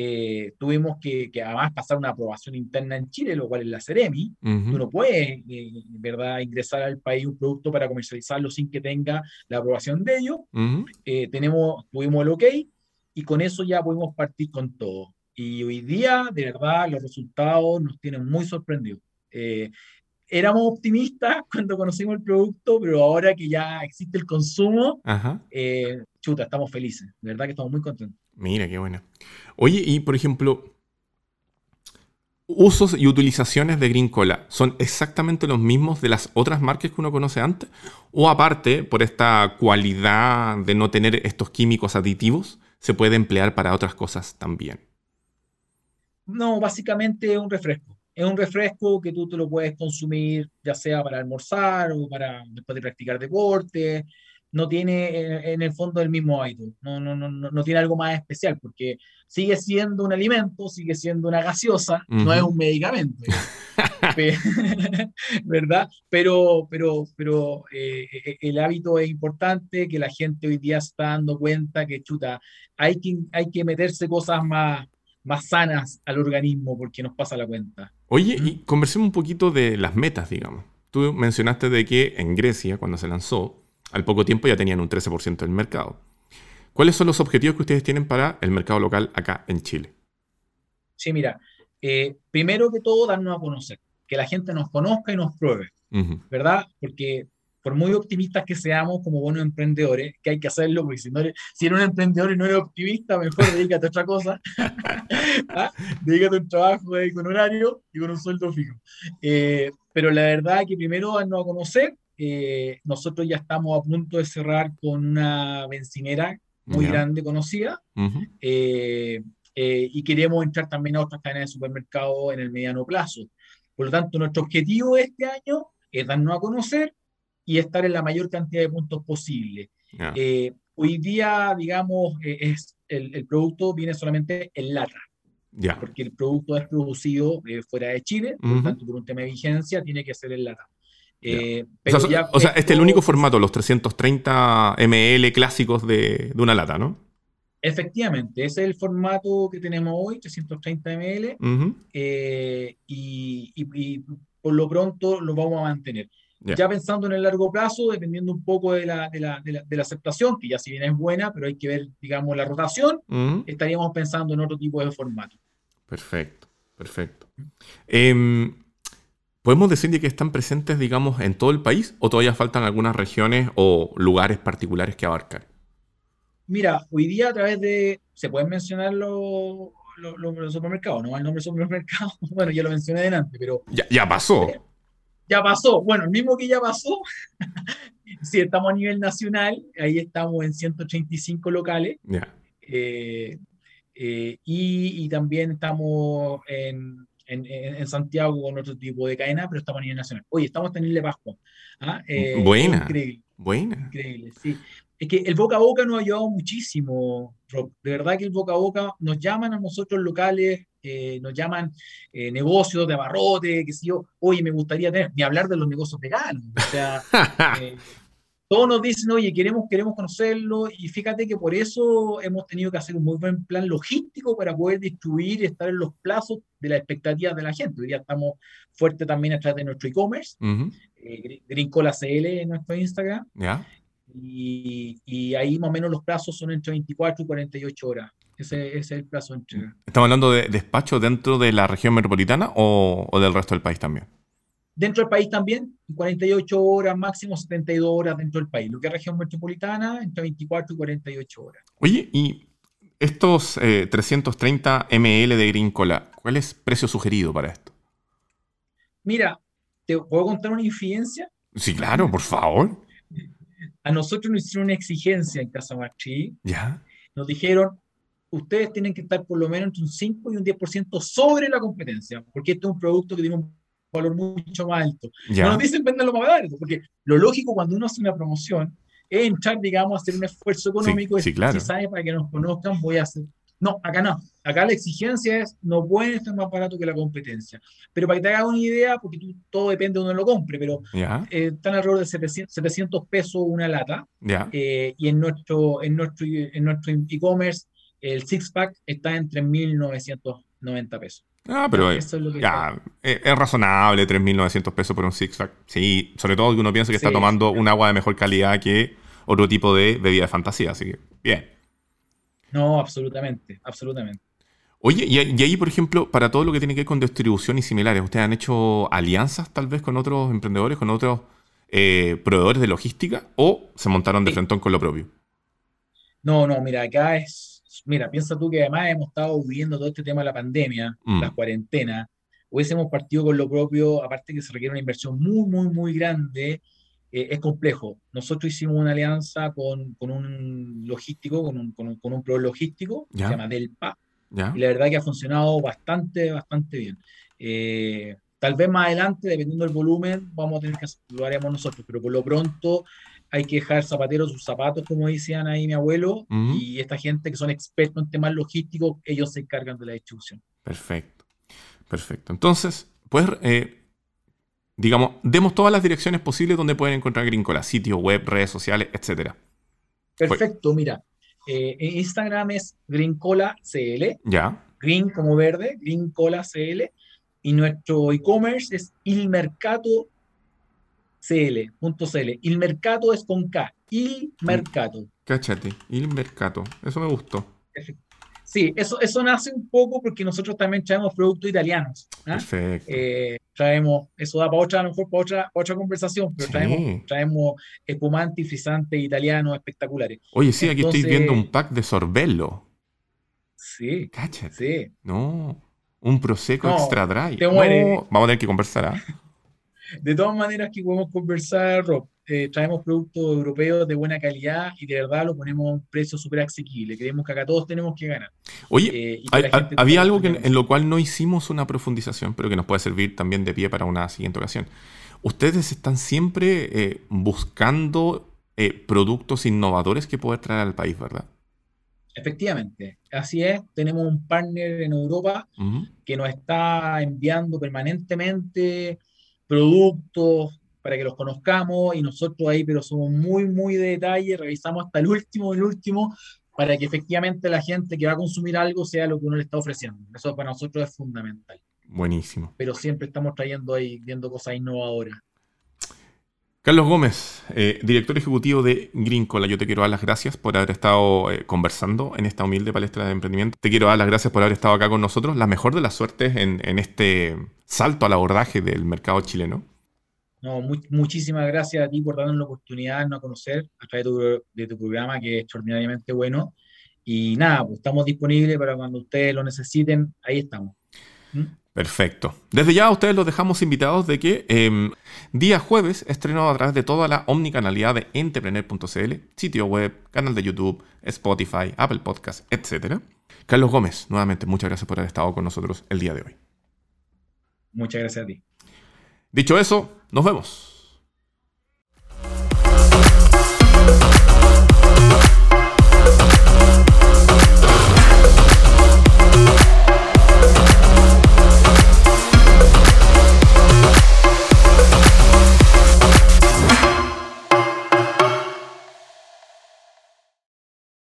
Eh, tuvimos que, además pasar una aprobación interna en Chile, lo cual es la Ceremi. Tú no puedes, eh, ¿verdad?, ingresar al país un producto para comercializarlo sin que tenga la aprobación de ellos. Eh, tenemos, tuvimos el OK y con eso ya pudimos partir con todo. Y hoy día, de verdad, los resultados nos tienen muy sorprendidos éramos optimistas cuando conocimos el producto, pero ahora que ya existe el consumo, eh, chuta, estamos felices. De verdad que estamos muy contentos. Mira, qué buena. Oye, y por ejemplo, usos y utilizaciones de Green Cola, ¿son exactamente los mismos de las otras marcas que uno conoce antes? ¿O aparte, por esta cualidad de no tener estos químicos aditivos, se puede emplear para otras cosas también? No, básicamente es un refresco es un refresco que tú te lo puedes consumir ya sea para almorzar o para después de practicar deporte. No tiene en el fondo el mismo hábito, no, no, no, no tiene algo más especial porque sigue siendo un alimento, sigue siendo una gaseosa, no es un medicamento. ¿Verdad? Pero, pero, pero eh, eh, el hábito es importante, que la gente hoy día está dando cuenta que, chuta, hay que, hay que meterse cosas más, más sanas al organismo porque nos pasa la cuenta. Oye, y conversemos un poquito de las metas, digamos. Tú mencionaste de que en Grecia, cuando se lanzó, al poco tiempo ya tenían un 13% del mercado. ¿Cuáles son los objetivos que ustedes tienen para el mercado local acá en Chile? Sí, mira, eh, primero que todo, darnos a conocer, que la gente nos conozca y nos pruebe, ¿verdad? Porque por muy optimistas que seamos como buenos emprendedores, que hay que hacerlo, porque si, no eres, si eres un emprendedor y no eres optimista, mejor dedícate a otra cosa. ¿Ah? Dedícate a un trabajo con horario y con un sueldo fijo. Eh, pero la verdad es que primero darnos a conocer, eh, nosotros ya estamos a punto de cerrar con una bencinera muy grande conocida. Eh, y queremos entrar también a otras cadenas de supermercado en el mediano plazo. Por lo tanto, nuestro objetivo este año es darnos a conocer, y estar en la mayor cantidad de puntos posible. Eh, hoy día, digamos, eh, es, el, producto viene solamente en lata. Porque el producto es producido eh, fuera de Chile, por lo tanto, por un tema de vigencia, tiene que ser en lata. O sea, este es el único formato, los 330 ml clásicos de, de, una lata, ¿no? Efectivamente, ese es el formato que tenemos hoy, 330 ml, y, y, por lo pronto lo vamos a mantener. Ya pensando en el largo plazo, dependiendo un poco de la, de la, de la, aceptación, que ya si bien es buena, pero hay que ver, digamos, la rotación, estaríamos pensando en otro tipo de formato. Perfecto, perfecto. ¿Podemos decir que están presentes, digamos, en todo el país o todavía faltan algunas regiones o lugares particulares que abarcar? Mira, hoy día a través de, se pueden mencionar los, los, supermercados, no el nombre supermercado, bueno, ya lo mencioné delante, pero... Ya, ya pasó. Eh, ya pasó. Bueno, el mismo que ya pasó, si estamos a nivel nacional, ahí estamos en 185 locales. Eh, eh, y, también estamos en, en, Santiago con otro tipo de cadena, pero estamos a nivel nacional. Oye, estamos en Isla Pascua. ¿ah? Eh, buena. Increíble. Buena. Increíble, sí. Es que el boca a boca nos ha ayudado muchísimo, Rob. De verdad que el boca a boca nos llaman a nosotros locales eh, nos llaman eh, negocios de abarrote, que si yo, oye, me gustaría tener, ni hablar de los negocios veganos. O sea, todos nos dicen, oye, queremos, queremos conocerlo, y fíjate que por eso hemos tenido que hacer un muy buen plan logístico para poder distribuir y estar en los plazos de las expectativas de la gente. Hoy día estamos fuertes también a través de nuestro e-commerce, eh, Green Cola CL en nuestro Instagram. Y, y, ahí más o menos los plazos son entre 24 y 48 horas. Ese, es el plazo entre. ¿Estamos hablando de despacho dentro de la región metropolitana o, o del resto del país también? Dentro del país también, 48 horas, máximo 72 horas dentro del país. Lo que es región metropolitana, entre 24 y 48 horas. Oye, y estos 330 eh, ml de Green Cola, ¿cuál es el precio sugerido para esto? Mira, ¿te puedo contar una infidencia? Sí, claro, por favor. A nosotros nos hicieron una exigencia en Casa Marchi. Ya. Nos dijeron, ustedes tienen que estar por lo menos entre un 5 y un 10% sobre la competencia, porque este es un producto que tiene un valor mucho más alto. No nos dicen venderlo más barato, porque lo lógico cuando uno hace una promoción es entrar, digamos, a hacer un esfuerzo económico. Sí, claro. Si sabes, para que nos conozcan, voy a hacer. No, acá no. Acá la exigencia es, no pueden estar más barato que la competencia. Pero para que te hagas una idea, porque tú, todo depende de donde lo compre, pero eh, están alrededor de 700, pesos una lata. Eh, y en nuestro en nuestro en nuestro e-commerce, el six pack está entre 1.990 pesos. Ah, pero es, ya, es, razonable 3.900 pesos por un six-pack. Sí, sobre todo que uno piensa que está tomando un agua de mejor calidad que otro tipo de bebida de fantasía, así que bien. No, absolutamente, absolutamente. Oye, y, ahí, por ejemplo, para todo lo que tiene que ver con distribución y similares, ¿ustedes han hecho alianzas tal vez con otros emprendedores, con otros eh, proveedores de logística o se montaron de frente con lo propio? No, no, mira, acá es mira, piensa tú que además hemos estado viviendo todo este tema de la pandemia, mm. las cuarentenas, hubiésemos partido con lo propio, aparte que se requiere una inversión muy, muy, muy grande, eh, es complejo. Nosotros hicimos una alianza con, con un logístico, con un, con un, con un proveedor logístico, que se llama Delpa, y la verdad que ha funcionado bastante, bastante bien. Eh, tal vez más adelante, dependiendo del volumen, vamos a tener que lo haremos nosotros, pero por lo pronto hay que dejar zapateros sus zapatos, como decían ahí mi abuelo, y esta gente que son expertos en temas logísticos, ellos se encargan de la distribución. Perfecto, perfecto. Entonces, pues, eh, digamos, demos todas las direcciones posibles donde pueden encontrar Grincola, sitio web, redes sociales, etcétera. Perfecto, mira, eh, Instagram es Grincola CL, ya. Green como verde, Grincola CL, y nuestro e-commerce es ilmercato CL.cl. Il mercato es con K. Il mercato. Cáchate, il mercato. Eso me gustó. Sí, eso, eso nace un poco porque nosotros también traemos productos italianos. ¿ah? Perfecto. Eh, traemos, eso da para otra, a lo mejor para otra, otra conversación, pero traemos, traemos espumantes y frisantes italianos espectaculares. Oye, sí, aquí estoy viendo un pack de sorbello. Sí. Cáchate. Sí. No, un Prosecco Extra Dry. Te vamos a tener que conversar. ¿ah? De todas maneras, que podemos conversar, Rob. Eh, traemos productos europeos de buena calidad y de verdad lo ponemos a un precio súper asequible. Creemos que acá todos tenemos que ganar. Oye, eh, había algo en lo cual no hicimos una profundización, pero que nos puede servir también de pie para una siguiente ocasión. Ustedes están siempre eh, buscando productos innovadores que poder traer al país, ¿verdad? Efectivamente, así es. Tenemos un partner en Europa que nos está enviando permanentemente productos para que los conozcamos y nosotros ahí, pero somos muy, muy de detalle, revisamos hasta el último el último para que efectivamente la gente que va a consumir algo sea lo que uno le está ofreciendo. Eso para nosotros es fundamental. Buenísimo. Pero siempre estamos trayendo ahí, viendo cosas innovadoras. Carlos Gómez, eh, director ejecutivo de Green Cola, yo te quiero dar las gracias por haber estado eh, conversando en esta humilde palestra de emprendimiento. Te quiero dar las gracias por haber estado acá con nosotros. La mejor de las suertes en, este salto al abordaje del mercado chileno. No, muchísimas gracias a ti por darnos la oportunidad de conocer a través de tu, programa, que es extraordinariamente bueno. Y nada, pues estamos disponibles para cuando ustedes lo necesiten, ahí estamos. ¿Mm? Perfecto. Desde ya a ustedes los dejamos invitados de que em, día jueves estrenado a través de toda la omnicanalidad de entrepreneur.cl, sitio web, canal de YouTube, Spotify, Apple Podcast, etc. Carlos Gómez, nuevamente muchas gracias por haber estado con nosotros el día de hoy. Muchas gracias a ti. Dicho eso, nos vemos.